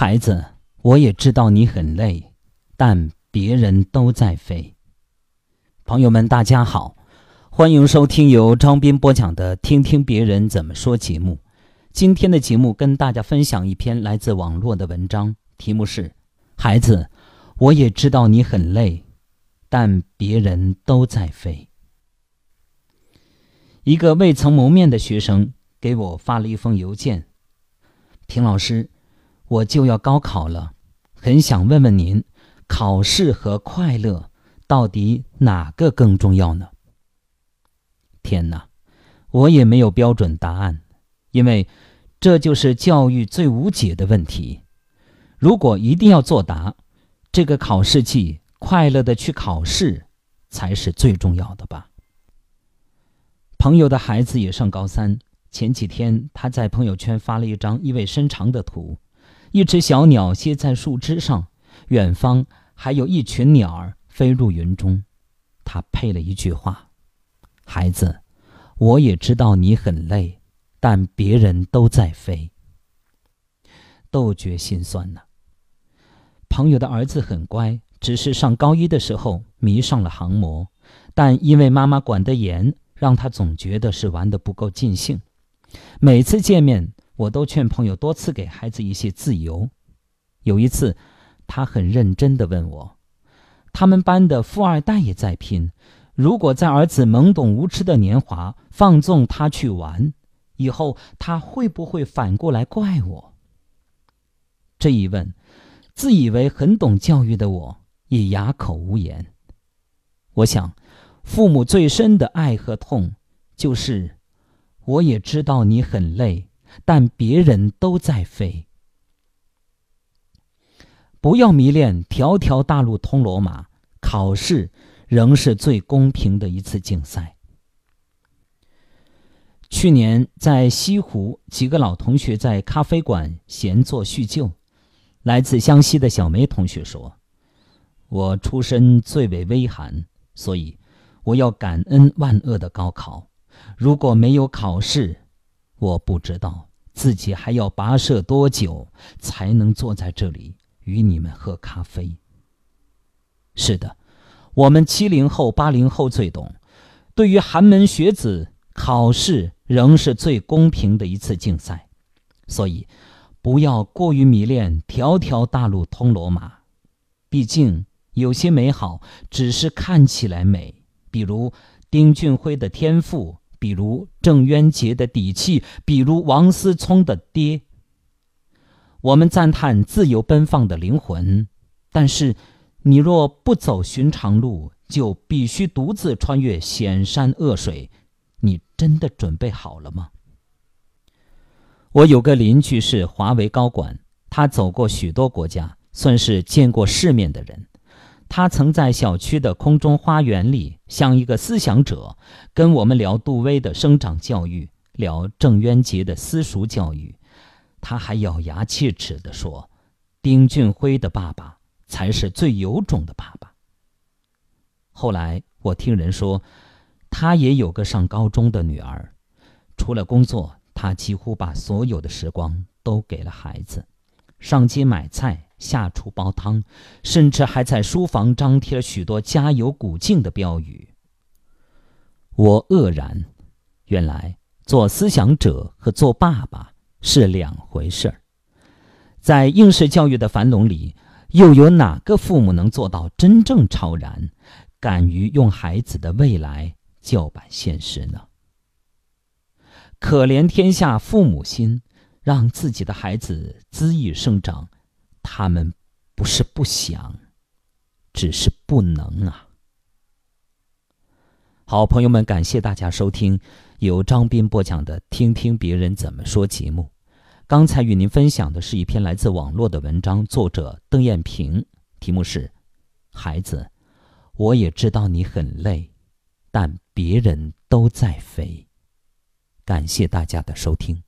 孩子，我也知道你很累，但别人都在飞。朋友们，大家好，欢迎收听由张斌播讲的《听听别人怎么说》节目。今天的节目跟大家分享一篇来自网络的文章，题目是《孩子，我也知道你很累，但别人都在飞》。一个未曾谋面的学生给我发了一封邮件：“平老师，我就要高考了，很想问问您，考试和快乐到底哪个更重要呢？”天哪，我也没有标准答案，因为这就是教育最无解的问题。如果一定要作答，这个考试季快乐的去考试才是最重要的吧。朋友的孩子也上高三。前几天，他在朋友圈发了一张意味深长的图：一只小鸟歇在树枝上，远方还有一群鸟儿飞入云中。他配了一句话：“孩子，我也知道你很累，但别人都在飞。”都觉心酸呢。朋友的儿子很乖，只是上高一的时候迷上了航模，但因为妈妈管得严。让他总觉得是玩的不够尽兴。每次见面，我都劝朋友多次给孩子一些自由。有一次，他很认真地问我：“他们班的富二代也在拼，如果在儿子懵懂无知的年华放纵他去玩，以后他会不会反过来怪我？”这一问，自以为很懂教育的我也哑口无言。我想。父母最深的爱和痛，就是，我也知道你很累，但别人都在飞。不要迷恋条条大路通罗马，考试仍是最公平的一次竞赛。去年在西湖，几个老同学在咖啡馆闲坐叙旧。来自湘西的小梅同学说：“我出身最为微寒，所以。”我要感恩万恶的高考，如果没有考试，我不知道自己还要跋涉多久才能坐在这里与你们喝咖啡。是的，我们七零后、八零后最懂，对于寒门学子，考试仍是最公平的一次竞赛，所以不要过于迷恋条条大路通罗马，毕竟有些美好只是看起来美。比如丁俊晖的天赋，比如郑渊洁的底气，比如王思聪的爹。我们赞叹自由奔放的灵魂，但是你若不走寻常路，就必须独自穿越险山恶水。你真的准备好了吗？我有个邻居是华为高管，他走过许多国家，算是见过世面的人。他曾在小区的空中花园里，像一个思想者，跟我们聊杜威的生长教育，聊郑渊洁的私塾教育。他还咬牙切齿地说：“丁俊晖的爸爸才是最有种的爸爸。”后来我听人说，他也有个上高中的女儿，除了工作，他几乎把所有的时光都给了孩子，上街买菜。下厨煲汤，甚至还在书房张贴了许多加油鼓劲的标语。我愕然，原来做思想者和做爸爸是两回事儿。在应试教育的樊笼里，又有哪个父母能做到真正超然，敢于用孩子的未来叫板现实呢？可怜天下父母心，让自己的孩子恣意生长。他们不是不想，只是不能啊！好朋友们，感谢大家收听由张斌播讲的《听听别人怎么说》节目。刚才与您分享的是一篇来自网络的文章，作者邓艳萍，题目是《孩子，我也知道你很累，但别人都在飞》。感谢大家的收听。